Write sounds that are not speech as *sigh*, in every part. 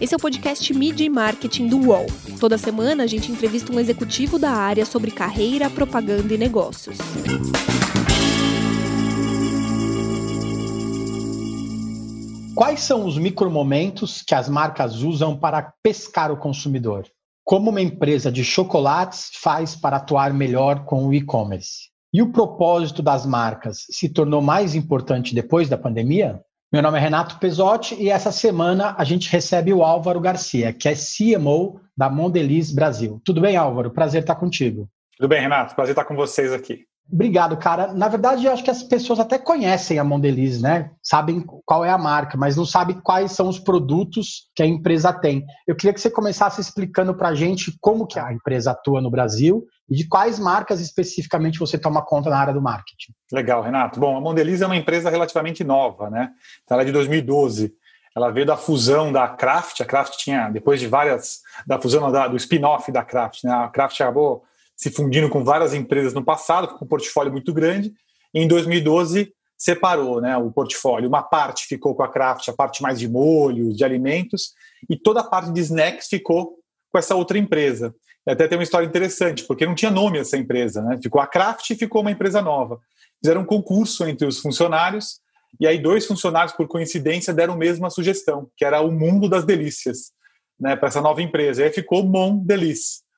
Esse é o podcast Media e Marketing do UOL. Toda semana a gente entrevista um executivo da área sobre carreira, propaganda e negócios. Quais são os micromomentos que as marcas usam para pescar o consumidor? Como uma empresa de chocolates faz para atuar melhor com o e-commerce? E o propósito das marcas se tornou mais importante depois da pandemia? Meu nome é Renato Pesotti e essa semana a gente recebe o Álvaro Garcia, que é CMO da Mondelez Brasil. Tudo bem, Álvaro? Prazer estar contigo. Tudo bem, Renato. Prazer estar com vocês aqui. Obrigado, cara. Na verdade, eu acho que as pessoas até conhecem a Mondeliz, né? Sabem qual é a marca, mas não sabem quais são os produtos que a empresa tem. Eu queria que você começasse explicando para a gente como que a empresa atua no Brasil e de quais marcas especificamente você toma conta na área do marketing. Legal, Renato. Bom, a Mondeliz é uma empresa relativamente nova, né? Então, ela é de 2012. Ela veio da fusão da Kraft. A Kraft tinha, depois de várias, da fusão da, do spin-off da Kraft, né? A Kraft acabou se fundindo com várias empresas no passado, com um portfólio muito grande. E em 2012 separou né, o portfólio. Uma parte ficou com a Kraft, a parte mais de molhos, de alimentos, e toda a parte de snacks ficou com essa outra empresa. E até tem uma história interessante, porque não tinha nome essa empresa, né? Ficou a Kraft e ficou uma empresa nova. Fizeram um concurso entre os funcionários, e aí dois funcionários, por coincidência, deram a mesma sugestão, que era o mundo das delícias, né, para essa nova empresa. E aí ficou Mon Delice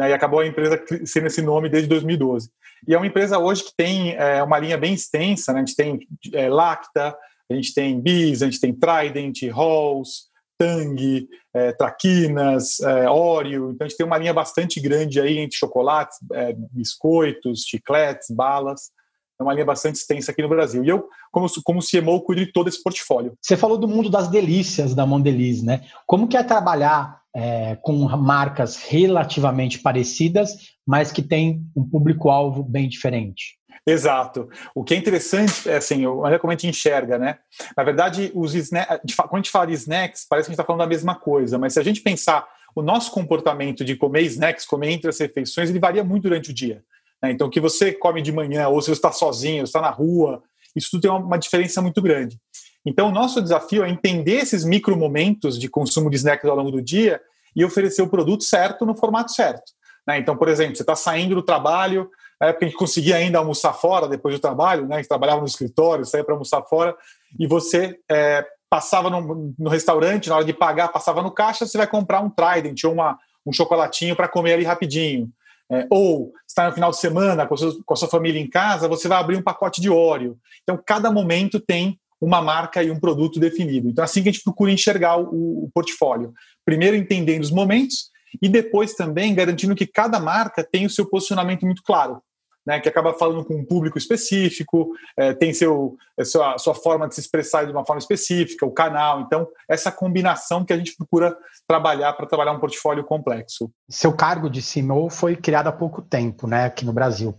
né, e acabou a empresa sendo esse nome desde 2012. E é uma empresa hoje que tem é, uma linha bem extensa, né, a gente tem é, Lacta, a gente tem Bis, a gente tem Trident, Halls, Tang, é, Traquinas, é, Oreo, então a gente tem uma linha bastante grande aí entre chocolates, é, biscoitos, chicletes, balas, é uma linha bastante extensa aqui no Brasil. E eu, como, como CMO, cuido de todo esse portfólio. Você falou do mundo das delícias da Mondeliz, né? Como que é trabalhar é, com marcas relativamente parecidas, mas que têm um público-alvo bem diferente. Exato. O que é interessante é assim, olha como a gente enxerga, né? Na verdade, os snacks, quando a gente fala de snacks, parece que a gente está falando da mesma coisa, mas se a gente pensar o nosso comportamento de comer snacks, comer entre as refeições, ele varia muito durante o dia. Né? Então, o que você come de manhã, ou se você está sozinho, está na rua, isso tudo tem uma diferença muito grande. Então, o nosso desafio é entender esses micro momentos de consumo de snacks ao longo do dia e oferecer o produto certo no formato certo. Né? Então, por exemplo, você está saindo do trabalho, na época a gente conseguia ainda almoçar fora depois do trabalho, né? a gente trabalhava no escritório, saía para almoçar fora, e você é, passava no, no, restaurante, na hora de pagar, passava no caixa, você vai comprar um Trident ou uma, um chocolatinho para comer ali rapidinho. É, ou está no final de semana com a, sua, com a sua família em casa, você vai abrir um pacote de óleo. Então, cada momento tem uma marca e um produto definido. Então, é assim que a gente procura enxergar o, o portfólio. Primeiro, entendendo os momentos e depois também garantindo que cada marca tem o seu posicionamento muito claro. Né, que acaba falando com um público específico, é, tem seu, a sua, sua forma de se expressar de uma forma específica, o canal. Então, essa combinação que a gente procura trabalhar para trabalhar um portfólio complexo. Seu cargo de CMO foi criado há pouco tempo, né, aqui no Brasil.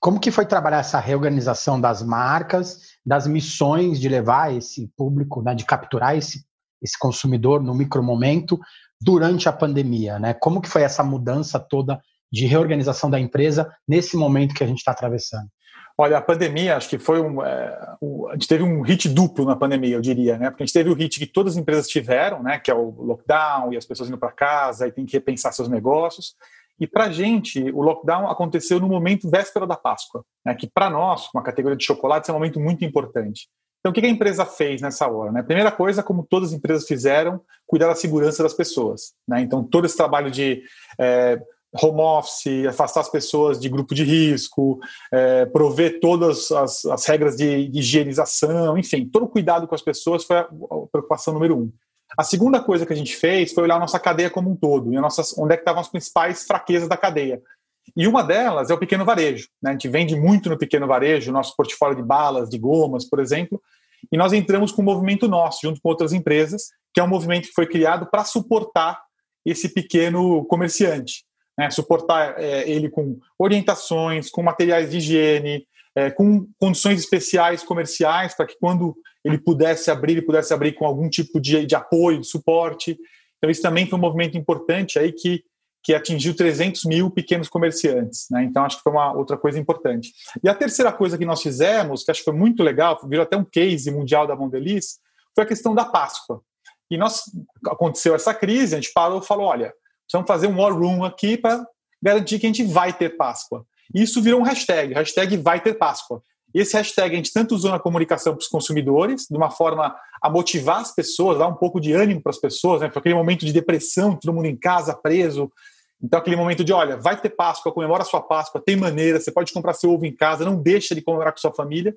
Como que foi trabalhar essa reorganização das marcas das missões de levar esse público, né, de capturar esse, esse consumidor no micromomento durante a pandemia, né? Como que foi essa mudança toda de reorganização da empresa nesse momento que a gente está atravessando? Olha, a pandemia, acho que foi um, é, um, A gente teve um hit duplo na pandemia, eu diria, né? Porque a gente teve o hit que todas as empresas tiveram, né? Que é o lockdown e as pessoas indo para casa e tem que repensar seus negócios. E para a gente, o lockdown aconteceu no momento véspera da Páscoa, né, que para nós, uma categoria de chocolates, é um momento muito importante. Então, o que a empresa fez nessa hora? Né? Primeira coisa, como todas as empresas fizeram, cuidar da segurança das pessoas. Né? Então, todo esse trabalho de é, home office, afastar as pessoas de grupo de risco, é, prover todas as, as regras de, de higienização, enfim, todo o cuidado com as pessoas foi a preocupação número um. A segunda coisa que a gente fez foi olhar a nossa cadeia como um todo, e onde é que estavam as principais fraquezas da cadeia. E uma delas é o pequeno varejo. Né? A gente vende muito no pequeno varejo, nosso portfólio de balas, de gomas, por exemplo, e nós entramos com um movimento nosso, junto com outras empresas, que é um movimento que foi criado para suportar esse pequeno comerciante. Né? Suportar é, ele com orientações, com materiais de higiene, é, com condições especiais comerciais, para que quando ele pudesse abrir, ele pudesse abrir com algum tipo de, de apoio, de suporte. Então, isso também foi um movimento importante aí que, que atingiu 300 mil pequenos comerciantes. Né? Então, acho que foi uma outra coisa importante. E a terceira coisa que nós fizemos, que acho que foi muito legal, virou até um case mundial da Mondeliz, foi a questão da Páscoa. E nós aconteceu essa crise, a gente parou e falou: olha, precisamos fazer um war room aqui para garantir que a gente vai ter Páscoa. E isso virou um hashtag, hashtag vai ter Páscoa. E esse hashtag a gente tanto usou na comunicação para os consumidores, de uma forma a motivar as pessoas, dar um pouco de ânimo para as pessoas, né? Para aquele momento de depressão, todo mundo em casa, preso. Então, aquele momento de, olha, vai ter Páscoa, comemora a sua Páscoa, tem maneira, você pode comprar seu ovo em casa, não deixa de comemorar com sua família,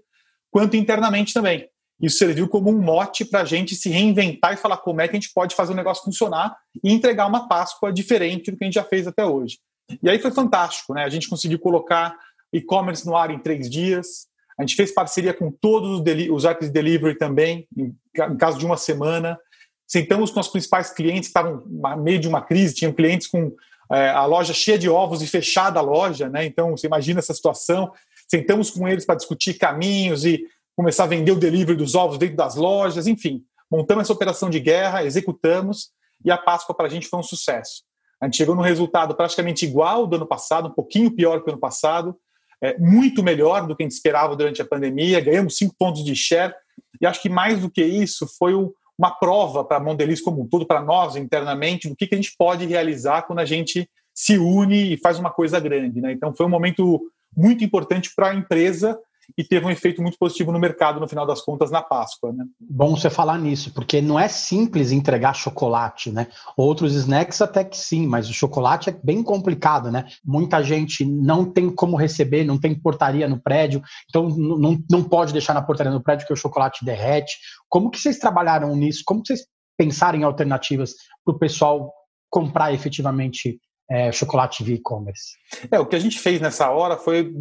quanto internamente também. Isso serviu como um mote para a gente se reinventar e falar como é que a gente pode fazer o negócio funcionar e entregar uma Páscoa diferente do que a gente já fez até hoje. E aí foi fantástico, né? A gente conseguiu colocar e-commerce no ar em três dias. A gente fez parceria com todos os apps de delivery também, em, caso de uma semana. Sentamos com os principais clientes que estavam no meio de uma crise, tinham clientes com é, a loja cheia de ovos e fechada a loja, né? Então você imagina essa situação. Sentamos com eles para discutir caminhos e começar a vender o delivery dos ovos dentro das lojas, enfim. Montamos essa operação de guerra, executamos e a Páscoa para a gente foi um sucesso. A gente chegou num resultado praticamente igual do ano passado, um pouquinho pior que o ano passado, é, muito melhor do que a gente esperava durante a pandemia, ganhamos cinco pontos de share, e acho que mais do que isso foi o, uma prova para a Mondeliz como um todo, para nós internamente, do que, que a gente pode realizar quando a gente se une e faz uma coisa grande. Né? Então foi um momento muito importante para a empresa e teve um efeito muito positivo no mercado, no final das contas, na Páscoa. Né? Bom você falar nisso, porque não é simples entregar chocolate, né? Outros snacks até que sim, mas o chocolate é bem complicado, né? Muita gente não tem como receber, não tem portaria no prédio, então não, não pode deixar na portaria no prédio que o chocolate derrete. Como que vocês trabalharam nisso? Como que vocês pensaram em alternativas para o pessoal comprar efetivamente é, chocolate via e-commerce? É, o que a gente fez nessa hora foi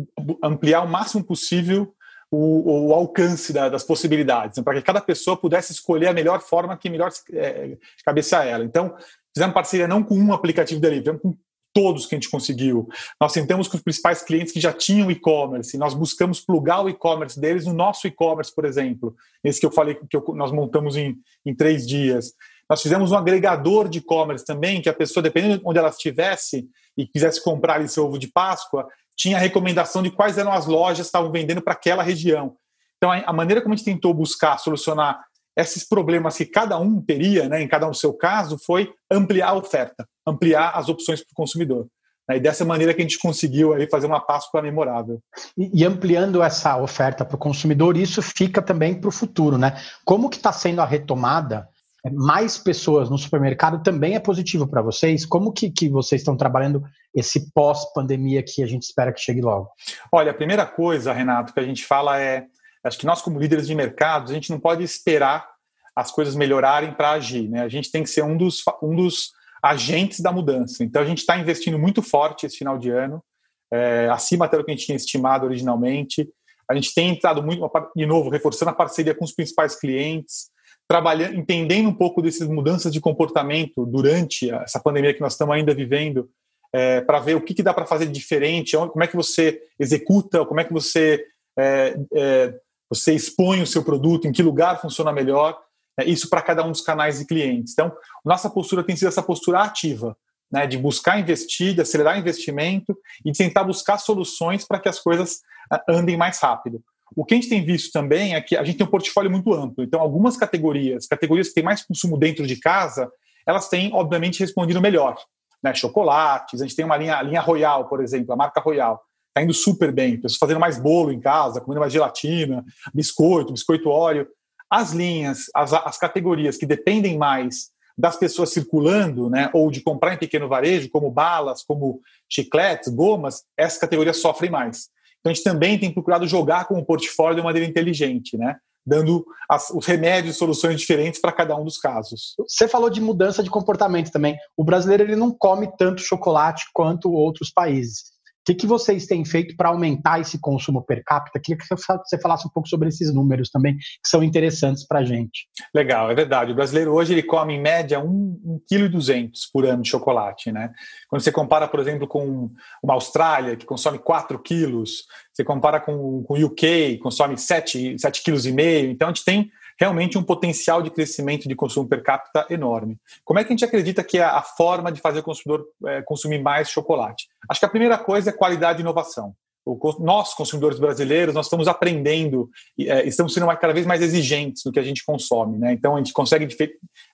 ampliar o máximo possível o, o alcance da, das possibilidades, né, para que cada pessoa pudesse escolher a melhor forma que melhor é, cabecear ela. Então, fizemos parceria não com um aplicativo de delivery, com todos que a gente conseguiu. Nós sentamos com os principais clientes que já tinham e-commerce, nós buscamos plugar o e-commerce deles no nosso e-commerce, por exemplo, esse que eu falei que eu, nós montamos em, em três dias. Nós fizemos um agregador de e-commerce também, que a pessoa, dependendo de onde ela estivesse e quisesse comprar esse ovo de Páscoa, tinha a recomendação de quais eram as lojas que estavam vendendo para aquela região. Então, a maneira como a gente tentou buscar solucionar esses problemas que cada um teria, né, em cada um seu caso, foi ampliar a oferta, ampliar as opções para o consumidor. E dessa maneira que a gente conseguiu aí fazer uma Páscoa memorável. E, e ampliando essa oferta para o consumidor, isso fica também para o futuro, né? Como que está sendo a retomada mais pessoas no supermercado também é positivo para vocês? Como que, que vocês estão trabalhando esse pós-pandemia que a gente espera que chegue logo? Olha, a primeira coisa, Renato, que a gente fala é, acho que nós como líderes de mercado, a gente não pode esperar as coisas melhorarem para agir, né? A gente tem que ser um dos, um dos agentes da mudança. Então a gente está investindo muito forte esse final de ano, é, acima até do que a gente tinha estimado originalmente. A gente tem entrado muito, de novo, reforçando a parceria com os principais clientes, trabalhando, entendendo um pouco dessas mudanças de comportamento durante essa pandemia que nós estamos ainda vivendo, é, para ver o que, que dá para fazer diferente, como é que você executa, como é que você, é, é, você expõe o seu produto, em que lugar funciona melhor, é, isso para cada um dos canais de clientes. Então, nossa postura tem sido essa postura ativa, né, de buscar investir, de acelerar investimento e de tentar buscar soluções para que as coisas andem mais rápido. O que a gente tem visto também é que a gente tem um portfólio muito amplo. Então, algumas categorias, categorias que têm mais consumo dentro de casa, elas têm, obviamente, respondido melhor. Né? Chocolates, a gente tem uma linha, linha Royal, por exemplo, a marca Royal. Está indo super bem. Pessoas fazendo mais bolo em casa, comendo mais gelatina, biscoito, biscoito óleo. As linhas, as, as categorias que dependem mais das pessoas circulando, né, ou de comprar em pequeno varejo, como balas, como chicletes, gomas, essas categorias sofrem mais. Então a gente também tem procurado jogar com o portfólio de maneira inteligente, né? dando as, os remédios e soluções diferentes para cada um dos casos. Você falou de mudança de comportamento também. O brasileiro ele não come tanto chocolate quanto outros países que, que vocês têm feito para aumentar esse consumo per capita? Queria que você falasse um pouco sobre esses números também, que são interessantes para a gente. Legal, é verdade. O brasileiro hoje ele come em média 1,2 kg por ano de chocolate. Né? Quando você compara, por exemplo, com uma Austrália, que consome 4 quilos, você compara com, o UK, que consome 7,5 kg. Então, a gente tem realmente um potencial de crescimento de consumo per capita enorme. Como é que a gente acredita que é a forma de fazer o consumidor é, consumir mais chocolate? Acho que a primeira coisa é qualidade e inovação. nós, consumidores brasileiros, nós estamos aprendendo, é, estamos sendo cada vez mais exigentes do que a gente consome. Né? Então, a gente consegue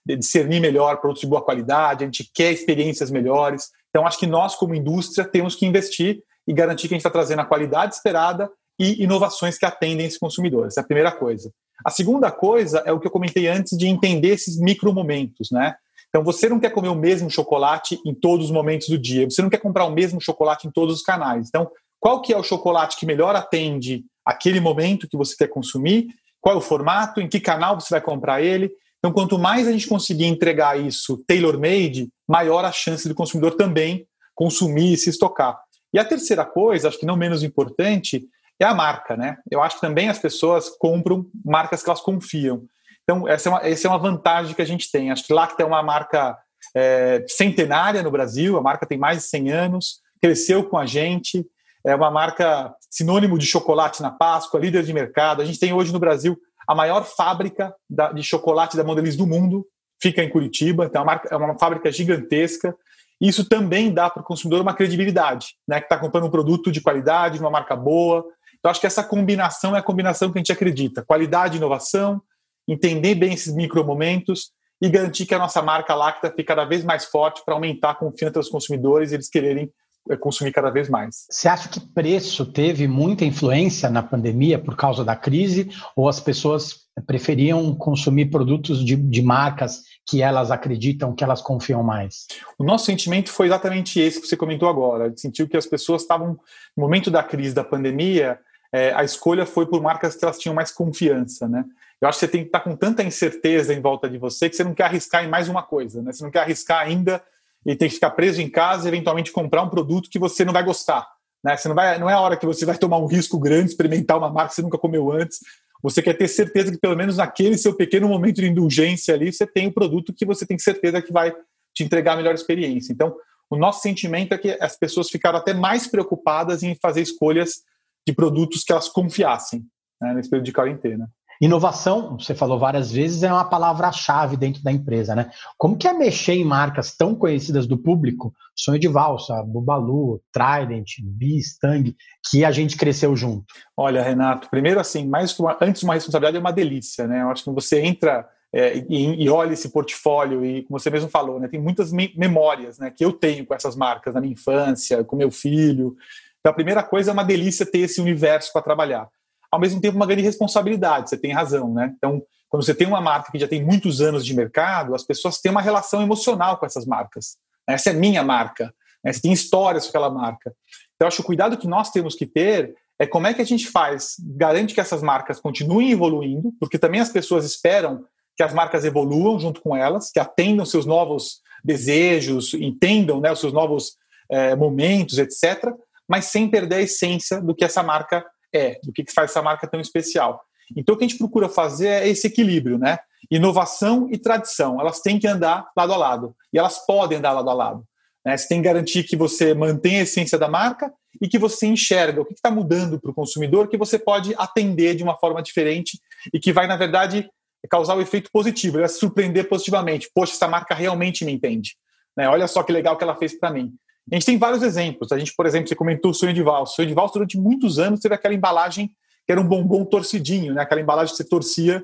discernir melhor produtos de boa qualidade, a gente quer experiências melhores. Então, acho que nós, como indústria, temos que investir e garantir que a gente está trazendo a qualidade esperada e inovações que atendem esse consumidor. Essa é a primeira coisa. A segunda coisa é o que eu comentei antes de entender esses micromomentos, né? Então você não quer comer o mesmo chocolate em todos os momentos do dia, você não quer comprar o mesmo chocolate em todos os canais. Então, qual que é o chocolate que melhor atende aquele momento que você quer consumir? Qual é o formato? Em que canal você vai comprar ele? Então, quanto mais a gente conseguir entregar isso tailor-made, maior a chance do consumidor também consumir e se estocar. E a terceira coisa, acho que não menos importante, é a marca, né? Eu acho que também as pessoas compram marcas que elas confiam. Então, essa é uma, essa é uma vantagem que a gente tem. Acho que Lacta é uma marca é, centenária no Brasil, a marca tem mais de 100 anos, cresceu com a gente, é uma marca sinônimo de chocolate na Páscoa, líder de mercado. A gente tem hoje no Brasil a maior fábrica da, de chocolate da Mondelez do mundo, fica em Curitiba, então é uma, marca, é uma fábrica gigantesca. Isso também dá para o consumidor uma credibilidade, né? Que está comprando um produto de qualidade, uma marca boa, então, acho que essa combinação é a combinação que a gente acredita: qualidade e inovação, entender bem esses micromomentos e garantir que a nossa marca Lacta fique cada vez mais forte para aumentar a confiança dos consumidores e eles quererem eh, consumir cada vez mais. Você acha que preço teve muita influência na pandemia por causa da crise ou as pessoas preferiam consumir produtos de, de marcas que elas acreditam, que elas confiam mais? O nosso sentimento foi exatamente esse que você comentou agora. A gente sentiu que as pessoas estavam, no momento da crise da pandemia, é, a escolha foi por marcas que elas tinham mais confiança, né? Eu acho que você tem que estar com tanta incerteza em volta de você que você não quer arriscar em mais uma coisa, né? Você não quer arriscar ainda e tem que ficar preso em casa eventualmente comprar um produto que você não vai gostar, né? Você não vai, não é a hora que você vai tomar um risco grande, experimentar uma marca que você nunca comeu antes. Você quer ter certeza que pelo menos naquele seu pequeno momento de indulgência ali, você tem o um produto que você tem certeza que vai te entregar a melhor experiência. Então, o nosso sentimento é que as pessoas ficaram até mais preocupadas em fazer escolhas de produtos que elas confiassem né, nesse período de quarentena. Inovação, você falou várias vezes, é uma palavra-chave dentro da empresa, né? Como que é mexer em marcas tão conhecidas do público, Sonho de Valsa, Bubalu, Trident, Bis, Tang, que a gente cresceu junto? Olha, Renato, primeiro assim, mais uma, antes uma responsabilidade é uma delícia, né? Eu acho que você entra é, e, e, olha esse portfólio e, como você mesmo falou, né, tem muitas memórias né, que eu tenho com essas marcas na minha infância, com meu filho, então, a primeira coisa é uma delícia ter esse universo para trabalhar. Ao mesmo tempo, uma grande responsabilidade, você tem razão, né? Então, quando você tem uma marca que já tem muitos anos de mercado, as pessoas têm uma relação emocional com essas marcas. Essa é minha marca, né? você tem histórias com aquela marca. Então, acho que o cuidado que nós temos que ter é como é que a gente faz, garante que essas marcas continuem evoluindo, porque também as pessoas esperam que as marcas evoluam junto com elas, que atendam seus novos desejos, entendam né, os seus novos é, momentos, etc mas sem perder a essência do que essa marca é, do que faz essa marca tão especial. Então, o que a gente procura fazer é esse equilíbrio, né? Inovação e tradição, elas têm que andar lado a lado, e elas podem andar lado a lado. Né? Você tem que garantir que você mantém a essência da marca e que você enxerga o que está mudando para o consumidor que você pode atender de uma forma diferente e que vai, na verdade, causar o um efeito positivo, ele vai surpreender positivamente. Poxa, essa marca realmente me entende. Né? Olha só que legal que ela fez para mim. A gente tem vários exemplos. A gente, por exemplo, você comentou o sonho de valsa. O sonho de valsa, durante muitos anos, teve aquela embalagem que era um bombom torcidinho, né? aquela embalagem que você torcia,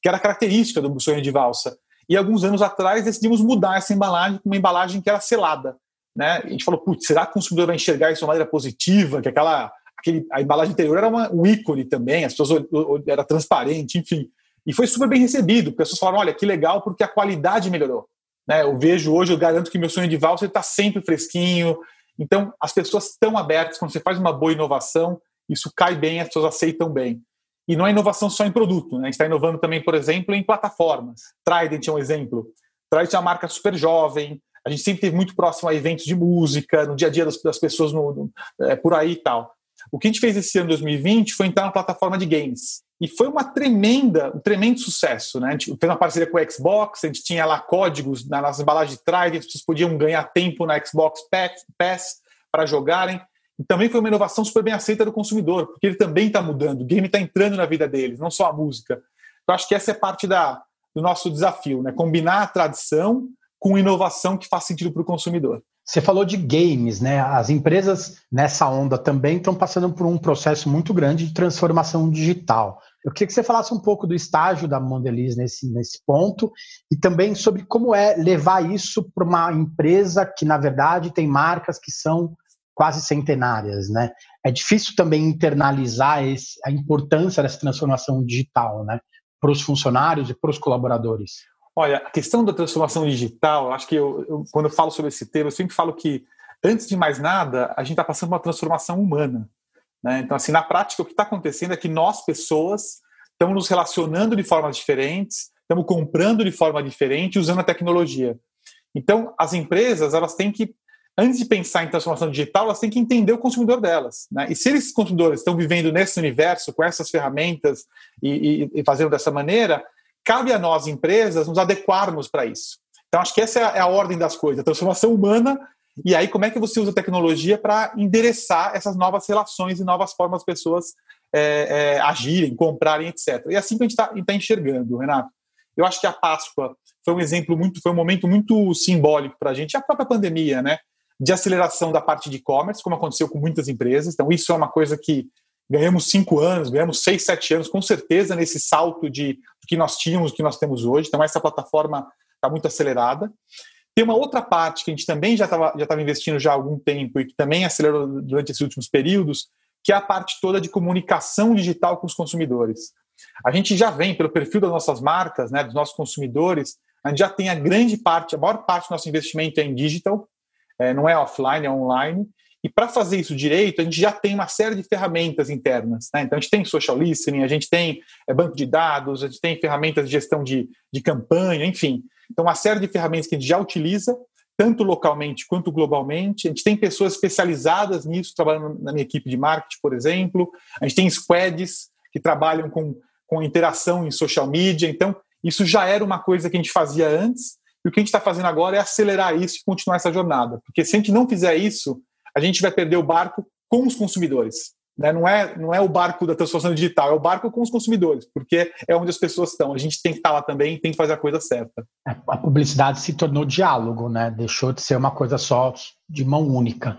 que era característica do sonho de valsa. E alguns anos atrás decidimos mudar essa embalagem para uma embalagem que era selada. Né? A gente falou, putz, será que o consumidor vai enxergar isso de uma maneira positiva? Que aquela, aquele, a embalagem anterior era uma, um ícone também, as pessoas era transparente, enfim. E foi super bem recebido. Pessoas falaram, olha, que legal, porque a qualidade melhorou. Né? Eu vejo hoje, eu garanto que meu sonho de valsa está sempre fresquinho. Então, as pessoas estão abertas. Quando você faz uma boa inovação, isso cai bem, as pessoas aceitam bem. E não é inovação só em produto, né? a gente está inovando também, por exemplo, em plataformas. Trident é um exemplo. Trident é uma marca super jovem, a gente sempre esteve muito próximo a eventos de música, no dia a dia das, das pessoas no, no, é, por aí e tal. O que a gente fez esse ano 2020 foi entrar na plataforma de games. E foi uma tremenda, um tremendo sucesso. Né? A gente fez uma parceria com o Xbox, a gente tinha lá códigos nas embalagens de trás, as pessoas podiam ganhar tempo na Xbox Pass para jogarem. E também foi uma inovação super bem aceita do consumidor, porque ele também está mudando, o game está entrando na vida deles, não só a música. Então, acho que essa é parte da, do nosso desafio, né? combinar a tradição com inovação que faz sentido para o consumidor. Você falou de games, né? As empresas nessa onda também estão passando por um processo muito grande de transformação digital. Eu queria que você falasse um pouco do estágio da Mondelez nesse, nesse ponto e também sobre como é levar isso para uma empresa que, na verdade, tem marcas que são quase centenárias, né? É difícil também internalizar esse, a importância dessa transformação digital, né? Para os funcionários e para os colaboradores. Olha, a questão da transformação digital, acho que eu, eu, quando eu falo sobre esse tema, eu sempre falo que, antes de mais nada, a gente está passando uma transformação humana. Né? Então, assim, na prática, o que está acontecendo é que nós, pessoas, estamos nos relacionando de formas diferentes, estamos comprando de forma diferente, usando a tecnologia. Então, as empresas, elas têm que, antes de pensar em transformação digital, elas têm que entender o consumidor delas. Né? E se esses consumidores estão vivendo nesse universo, com essas ferramentas e, e, e fazendo dessa maneira, cabe a nós, empresas, nos adequarmos para isso. Então, acho que essa é a ordem das coisas, a transformação humana, e aí como é que você usa a tecnologia para endereçar essas novas relações e novas formas das pessoas é, é, agirem, comprarem, etc. E é assim que a gente está tá enxergando, Renato. Eu acho que a Páscoa foi um exemplo muito, foi um momento muito simbólico para a gente, a própria pandemia, né? De aceleração da parte de e-commerce, como aconteceu com muitas empresas. Então, isso é uma coisa que ganhamos cinco anos, ganhamos seis, sete anos, com certeza, nesse salto de que nós tínhamos, que nós temos hoje. Então, essa plataforma está muito acelerada. Tem uma outra parte que a gente também já estava já investindo já há algum tempo e que também acelerou durante esses últimos períodos, que é a parte toda de comunicação digital com os consumidores. A gente já vem, pelo perfil das nossas marcas, né, dos nossos consumidores, a gente já tem a grande parte, a maior parte do nosso investimento é em digital, é, não é offline, é online, e para fazer isso direito, a gente já tem uma série de ferramentas internas. Né? Então, a gente tem social listening, a gente tem é, banco de dados, a gente tem ferramentas de gestão de, de campanha, enfim. Então, uma série de ferramentas que a gente já utiliza, tanto localmente quanto globalmente. A gente tem pessoas especializadas nisso, trabalhando na minha equipe de marketing, por exemplo. A gente tem squads que trabalham com, com interação em social media. Então, isso já era uma coisa que a gente fazia antes. E o que a gente está fazendo agora é acelerar isso e continuar essa jornada. Porque se a gente não fizer isso, a gente vai perder o barco com os consumidores. Né? Não, é, não é o barco da transformação digital, é o barco com os consumidores, porque é onde as pessoas estão. A gente tem que estar lá também tem que fazer a coisa certa. É, a publicidade se tornou diálogo, né? deixou de ser uma coisa só de mão única.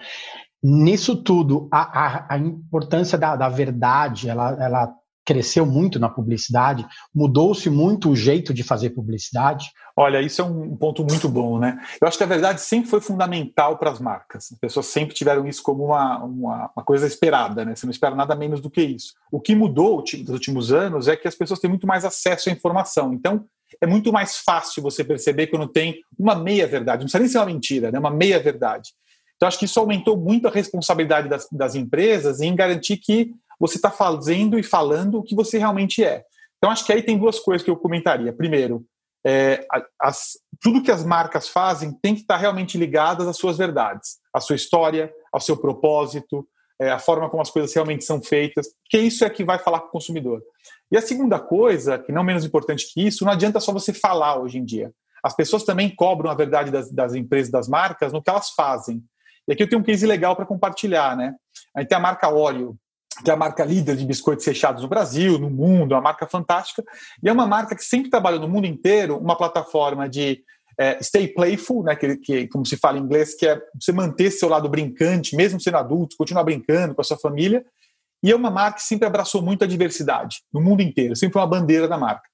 Nisso tudo, a, a, a importância da, da verdade, ela, ela cresceu muito na publicidade? Mudou-se muito o jeito de fazer publicidade? Olha, isso é um ponto muito bom, né? Eu acho que a verdade sempre foi fundamental para as marcas. As pessoas sempre tiveram isso como uma, uma, uma, coisa esperada, né? Você não espera nada menos do que isso. O que mudou nos últimos anos é que as pessoas têm muito mais acesso à informação. Então, é muito mais fácil você perceber quando tem uma meia-verdade. Não precisa nem ser uma mentira, né? Uma meia-verdade. Então, acho que isso aumentou muito a responsabilidade das, das empresas em garantir que você está fazendo e falando o que você realmente é. Então, acho que aí tem duas coisas que eu comentaria. Primeiro, é, as, tudo que as marcas fazem tem que estar realmente ligadas às suas verdades, à sua história, ao seu propósito, é, a forma como as coisas realmente são feitas, porque isso é que vai falar com o consumidor. E a segunda coisa, que não menos importante que isso, não adianta só você falar hoje em dia. As pessoas também cobram a verdade das, das empresas, das marcas, no que elas fazem. E aqui eu tenho um case legal para compartilhar, né? A gente tem a marca Oreo, que é a marca líder de biscoitos recheados no Brasil, no mundo, uma marca fantástica, e é uma marca que sempre trabalhou no mundo inteiro uma plataforma de é, stay playful, né, que, que, como se fala em inglês, que é você manter seu lado brincante, mesmo sendo adulto, continuar brincando com a sua família, e é uma marca que sempre abraçou muito a diversidade, no mundo inteiro, sempre foi uma bandeira da marca.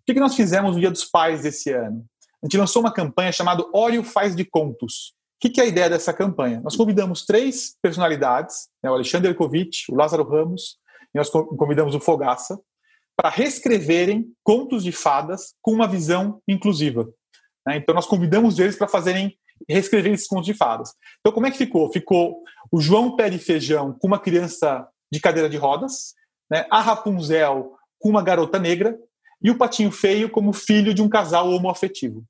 O que, que nós fizemos no Dia dos Pais desse ano? A gente lançou uma campanha chamada Oreo Faz de Contos, o que, que, é a ideia dessa campanha? Nós convidamos três personalidades, né, o Alexandre Erkovitch, o Lázaro Ramos, e nós convidamos o Fogaça, para reescreverem contos de fadas com uma visão inclusiva. Né? Então, nós convidamos eles para fazerem reescrever esses contos de fadas. Então, como é que ficou? Ficou o João Pé de Feijão com uma criança de cadeira de rodas, né? a Rapunzel com uma garota negra e o Patinho Feio como filho de um casal homoafetivo.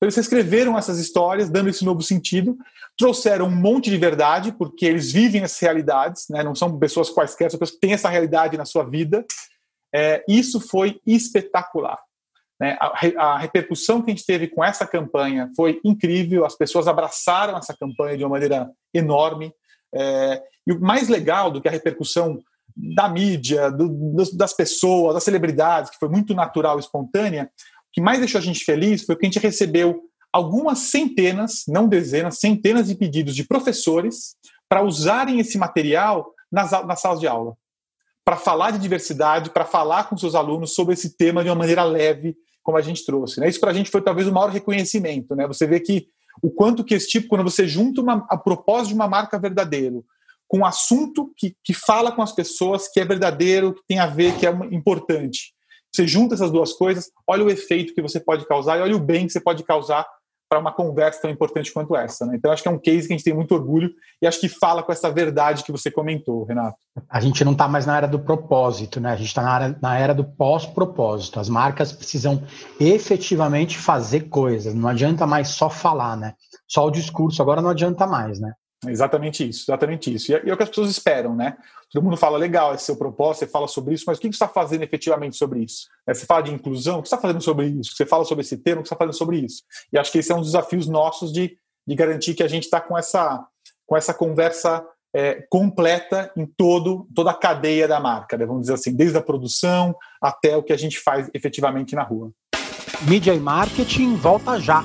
Então, eles escreveram essas histórias, dando esse novo sentido, trouxeram um monte de verdade, porque eles vivem essas realidades, né? não são pessoas quaisquer, são pessoas que têm essa realidade na sua vida. É, isso foi espetacular. Né? A, a, repercussão que a gente teve com essa campanha foi incrível, as pessoas abraçaram essa campanha de uma maneira enorme. É, e o mais legal do que a repercussão da mídia, do, das pessoas, das celebridades, que foi muito natural e espontânea, que mais deixou a gente feliz foi que a gente recebeu algumas centenas, não dezenas, centenas de pedidos de professores para usarem esse material nas, nas salas de aula, para falar de diversidade, para falar com seus alunos sobre esse tema de uma maneira leve, como a gente trouxe. Né? Isso para a gente foi talvez o maior reconhecimento. Né? Você vê que o quanto que esse tipo, quando você junta uma, a propósito de uma marca verdadeiro com um assunto que, que fala com as pessoas, que é verdadeiro, que tem a ver, que é importante. Você junta essas duas coisas, olha o efeito que você pode causar e olha o bem que você pode causar para uma conversa tão importante quanto essa. Né? Então, acho que é um case que a gente tem muito orgulho e acho que fala com essa verdade que você comentou, Renato. A gente não está mais na era do propósito, né? a gente está na, na era do pós-propósito. As marcas precisam efetivamente fazer coisas, não adianta mais só falar, né? Só o discurso agora não adianta mais, né? Exatamente isso, exatamente isso. E é, e é o que as pessoas esperam, né? Todo mundo fala, legal, esse é seu propósito, você fala sobre isso, mas o que você está fazendo efetivamente sobre isso? É, você fala de inclusão, o que você está fazendo sobre isso? Você fala sobre esse tema, o que você está fazendo sobre isso? E acho que esse é um dos desafios nossos de, de garantir que a gente está com essa, com essa conversa é, completa em todo, toda a cadeia da marca, né? vamos dizer assim, desde a produção até o que a gente faz efetivamente na rua. Mídia e marketing volta já.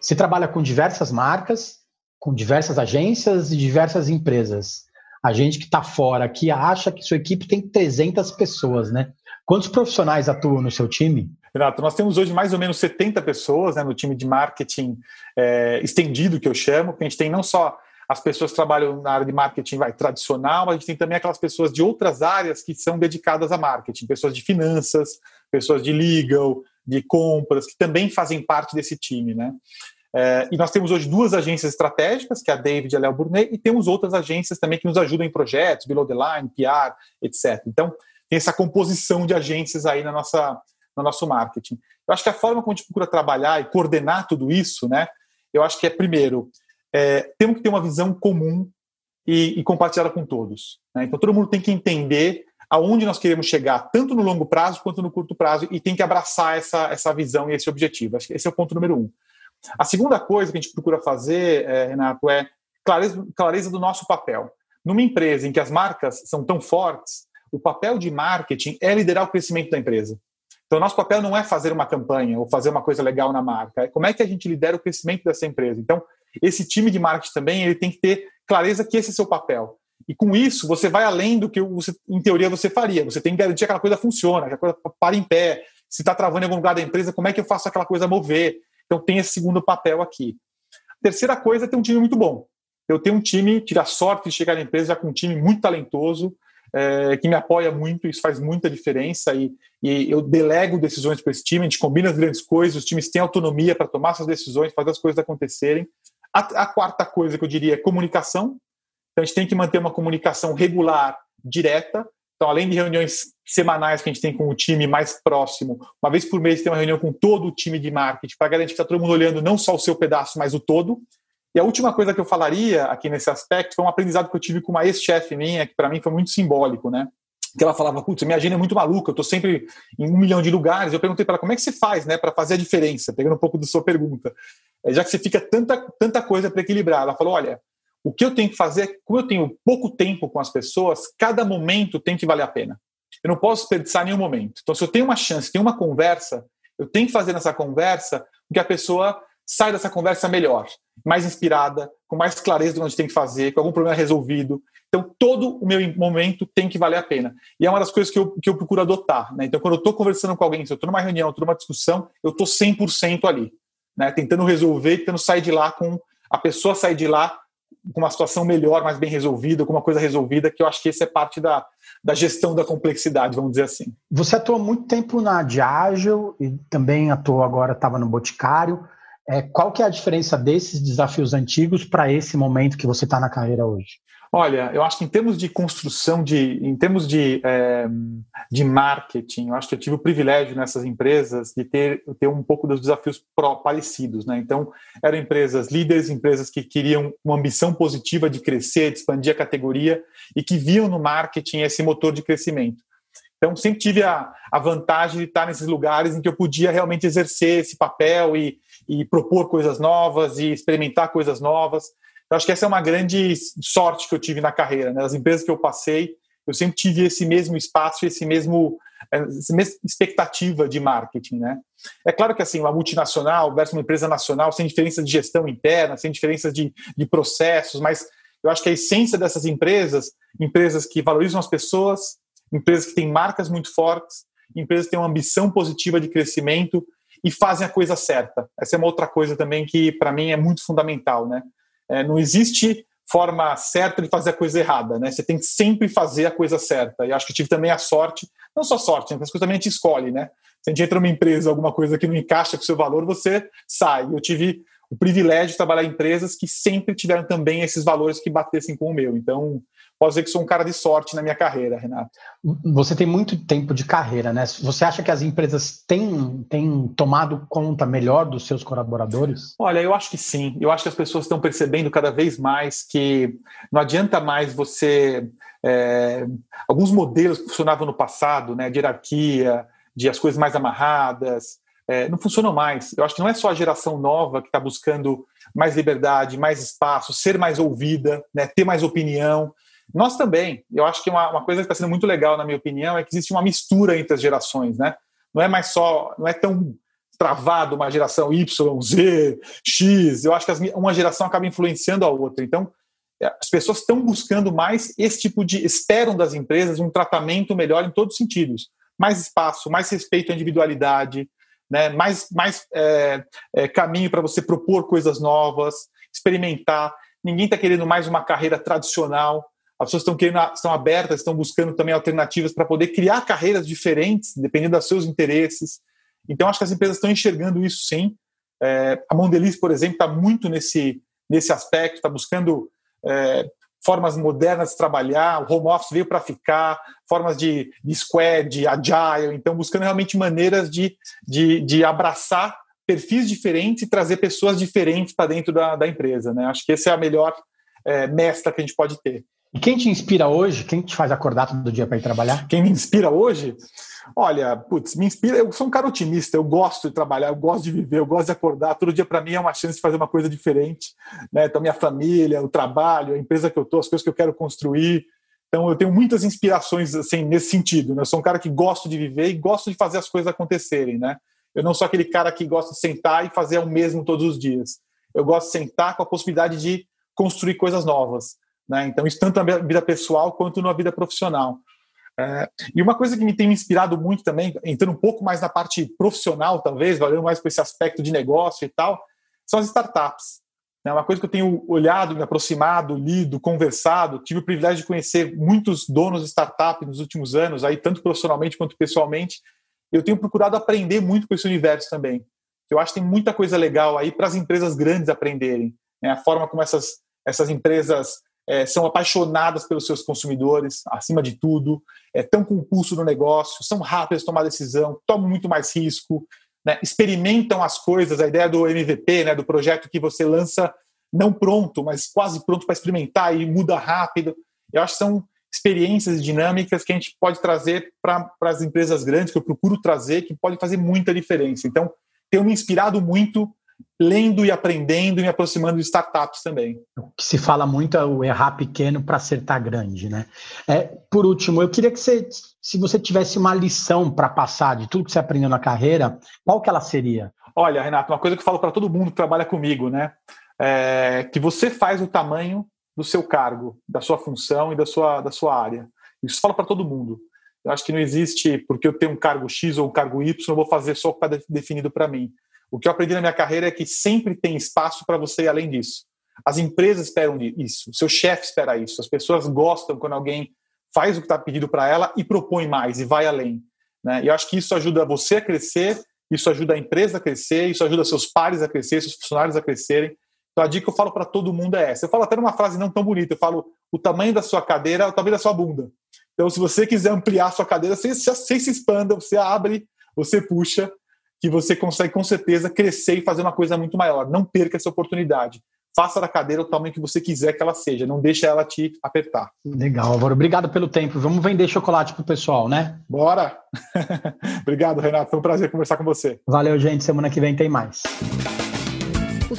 Você trabalha com diversas marcas, com diversas agências e diversas empresas. A gente que está fora aqui acha que sua equipe tem 300 pessoas, né? Quantos profissionais atuam no seu time? Renato, nós temos hoje mais ou menos 70 pessoas né, no time de marketing é, estendido, que eu chamo, que a gente tem não só as pessoas que trabalham na área de marketing vai, tradicional, mas a gente tem também aquelas pessoas de outras áreas que são dedicadas a marketing, pessoas de finanças, pessoas de legal, de compras, que também fazem parte desse time, né? É, e nós temos hoje duas agências estratégicas, que é a David e a Léo Burnet, e temos outras agências também que nos ajudam em projetos, below the line, PR, etc. Então, tem essa composição de agências aí na nossa, no nosso marketing. Eu acho que a forma como a gente procura trabalhar e coordenar tudo isso, né? Eu acho que é, primeiro, é, temos que ter uma visão comum e, e compartilhada com todos. Né? Então, todo mundo tem que entender aonde nós queremos chegar, tanto no longo prazo quanto no curto prazo, e tem que abraçar essa, essa visão e esse objetivo. Acho que esse é o ponto número um. A segunda coisa que a gente procura fazer, é, Renato, é clareza, clareza do nosso papel. Numa empresa em que as marcas são tão fortes, o papel de marketing é liderar o crescimento da empresa. Então, nosso papel não é fazer uma campanha ou fazer uma coisa legal na marca, é como é que a gente lidera o crescimento dessa empresa. Então, esse time de marketing também ele tem que ter clareza que esse é seu papel. E com isso, você vai além do que, você, em teoria, você faria. Você tem que garantir que aquela coisa funciona, que a coisa para em pé. Se está travando em algum lugar da empresa, como é que eu faço aquela coisa mover? Então, tem esse segundo papel aqui. A terceira coisa é ter um time muito bom. Eu tenho um time, tive a sorte de chegar na empresa já com um time muito talentoso, é, que me apoia muito, isso faz muita diferença. E, e eu delego decisões para esse time, a gente combina as grandes coisas, os times têm autonomia para tomar essas decisões, fazer as coisas acontecerem. A, a quarta coisa que eu diria é comunicação. Então, a gente tem que manter uma comunicação regular, direta. Então, além de reuniões semanais que a gente tem com o time mais próximo, uma vez por mês tem uma reunião com todo o time de marketing para garantir que está todo mundo olhando não só o seu pedaço, mas o todo. E a última coisa que eu falaria aqui nesse aspecto foi um aprendizado que eu tive com uma ex-chefe minha, que para mim foi muito simbólico, né? Que ela falava, putz, minha agenda é muito maluca, eu estou sempre em um milhão de lugares. Eu perguntei para ela, como é que você faz, né, para fazer a diferença? Pegando um pouco da sua pergunta. É, já que você fica tanta, tanta coisa para equilibrar. Ela falou, olha, o que eu tenho que fazer, como eu tenho pouco tempo com as pessoas, cada momento tem que valer a pena. Eu não posso desperdiçar nenhum momento. Então, se eu tenho uma chance, tenho uma conversa, eu tenho que fazer nessa conversa que a pessoa saia dessa conversa melhor, mais inspirada, com mais clareza do gente tem que fazer, com algum problema resolvido. Então, todo o meu momento tem que valer a pena. E é uma das coisas que eu, que eu procuro adotar. Né? Então, quando eu estou conversando com alguém, se eu estou numa reunião, estou numa discussão, eu estou 100% ali, né? tentando resolver, tentando sair de lá com a pessoa sair de lá com uma situação melhor, mais bem resolvida, com uma coisa resolvida, que eu acho que esse é parte da, da gestão da complexidade, vamos dizer assim. Você atuou muito tempo na Diageo e também atuou agora, estava no Boticário. É, qual que é a diferença desses desafios antigos para esse momento que você está na carreira hoje? Olha, eu acho que em termos de construção, de, em termos de, é, de marketing, eu acho que eu tive o privilégio nessas empresas de ter, ter um pouco dos desafios pró, parecidos. Né? Então, eram empresas líderes, empresas que queriam uma ambição positiva de crescer, de expandir a categoria e que viam no marketing esse motor de crescimento. Então, sempre tive a, a vantagem de estar nesses lugares em que eu podia realmente exercer esse papel e, e propor coisas novas e experimentar coisas novas. Eu acho que essa é uma grande sorte que eu tive na carreira. Né? As empresas que eu passei, eu sempre tive esse mesmo espaço, esse mesmo essa mesma expectativa de marketing, né? É claro que assim, uma multinacional versus uma empresa nacional, sem diferença de gestão interna, sem diferença de, de processos, mas eu acho que a essência dessas empresas, empresas que valorizam as pessoas, empresas que têm marcas muito fortes, empresas que têm uma ambição positiva de crescimento e fazem a coisa certa. Essa é uma outra coisa também que para mim é muito fundamental, né? É, não existe forma certa de fazer a coisa errada, né? Você tem que sempre fazer a coisa certa. E acho que tive também a sorte, não só sorte, né? mas também a gente escolhe, né? Se a gente entra numa empresa, alguma coisa que não encaixa com o seu valor, você sai. Eu tive o privilégio de trabalhar em empresas que sempre tiveram também esses valores que batessem com o meu. Então, posso dizer que sou um cara de sorte na minha carreira, Renato. Você tem muito tempo de carreira, né? Você acha que as empresas têm, têm tomado conta melhor dos seus colaboradores? Olha, eu acho que sim. Eu acho que as pessoas estão percebendo cada vez mais que não adianta mais você. É, alguns modelos que funcionavam no passado, né, de hierarquia, de as coisas mais amarradas, é, não funcionam mais. Eu acho que não é só a geração nova que está buscando mais liberdade, mais espaço, ser mais ouvida, né, ter mais opinião. Nós também. Eu acho que uma, uma coisa que está sendo muito legal, na minha opinião, é que existe uma mistura entre as gerações, né? Não é mais só, não é tão travado uma geração Y, Z, X. Eu acho que as, uma geração acaba influenciando a outra. Então, é, as pessoas estão buscando mais esse tipo de, esperam das empresas um tratamento melhor em todos os sentidos. Mais espaço, mais respeito à individualidade, né? mais, mais é, é, caminho para você propor coisas novas, experimentar. Ninguém está querendo mais uma carreira tradicional as pessoas estão querendo, estão abertas, estão buscando também alternativas para poder criar carreiras diferentes, dependendo dos seus interesses. Então, acho que as empresas estão enxergando isso sim. É, a Mondeliz, por exemplo, está muito nesse, nesse aspecto, está buscando é, formas modernas de trabalhar, o home office veio para ficar, formas de, de squad, agile, então buscando realmente maneiras de, de, de abraçar perfis diferentes e trazer pessoas diferentes para dentro da, da empresa. Né? Acho que essa é a melhor é, mestra que a gente pode ter. E quem te inspira hoje? Quem te faz acordar todo dia para ir trabalhar? Quem me inspira hoje? Olha, putz, me inspira. Eu sou um cara otimista, eu gosto de trabalhar, eu gosto de viver, eu gosto de acordar. Todo dia para mim é uma chance de fazer uma coisa diferente. Né? Então, minha família, o trabalho, a empresa que eu estou, as coisas que eu quero construir. Então, eu tenho muitas inspirações assim, nesse sentido. Né? Eu sou um cara que gosto de viver e gosto de fazer as coisas acontecerem. Né? Eu não sou aquele cara que gosta de sentar e fazer o mesmo todos os dias. Eu gosto de sentar com a possibilidade de construir coisas novas. Né? Então, isso tanto na vida pessoal quanto na vida profissional. É, e uma coisa que me tem inspirado muito também, entrando um pouco mais na parte profissional, talvez, valendo mais com esse aspecto de negócio e tal, são as startups. É uma coisa que eu tenho olhado, me aproximado, lido, conversado. Tive o privilégio de conhecer muitos donos de startup nos últimos anos, aí tanto profissionalmente quanto pessoalmente. Eu tenho procurado aprender muito com esse universo também. Eu acho que tem muita coisa legal aí para as empresas grandes aprenderem. Né? A forma como essas, essas empresas é, são apaixonadas pelos seus consumidores, acima de tudo, estão é, com o pulso no negócio, são rápidas a tomar decisão, tomam muito mais risco, né, experimentam as coisas, a ideia do MVP, né, do projeto que você lança não pronto, mas quase pronto para experimentar e muda rápido. Eu acho que são experiências dinâmicas que a gente pode trazer para as empresas grandes, que eu procuro trazer, que pode fazer muita diferença. Então, tenho me inspirado muito lendo e aprendendo e me aproximando de startups também. O que se fala muito é o errar pequeno para acertar grande, né? É, por último, eu queria que você, se você tivesse uma lição para passar de tudo que você aprendeu na carreira, qual que ela seria? Olha, Renato, uma coisa que eu falo para todo mundo que trabalha comigo, né? É que você faz o tamanho do seu cargo, da sua função e da sua, da sua área. Isso fala para todo mundo. Eu acho que não existe, porque eu tenho um cargo X ou um cargo Y, eu vou fazer só o que está definido para mim. O que eu aprendi na minha carreira é que sempre tem espaço para você ir além disso. As empresas esperam isso, o seu chefe espera isso, as pessoas gostam quando alguém faz o que está pedido para ela e propõe mais e vai além. Né? E eu acho que isso ajuda você a crescer, isso ajuda a empresa a crescer, isso ajuda seus pares a crescer, seus funcionários a crescerem. Então a dica que eu falo para todo mundo é essa. Eu falo até numa frase não tão bonita, eu falo o tamanho da sua cadeira é o tamanho da sua bunda. Então, se você quiser ampliar a sua cadeira, você, você se expanda, você abre, você puxa, que você consegue com certeza crescer e fazer uma coisa muito maior. Não perca essa oportunidade. Faça da cadeira o tamanho que você quiser que ela seja, não deixe ela te apertar. Legal, Álvaro. Obrigado pelo tempo. Vamos vender chocolate pro pessoal, né? Bora! *laughs* Obrigado, Renato. Foi um prazer conversar com você. Valeu, gente. Semana que vem tem mais.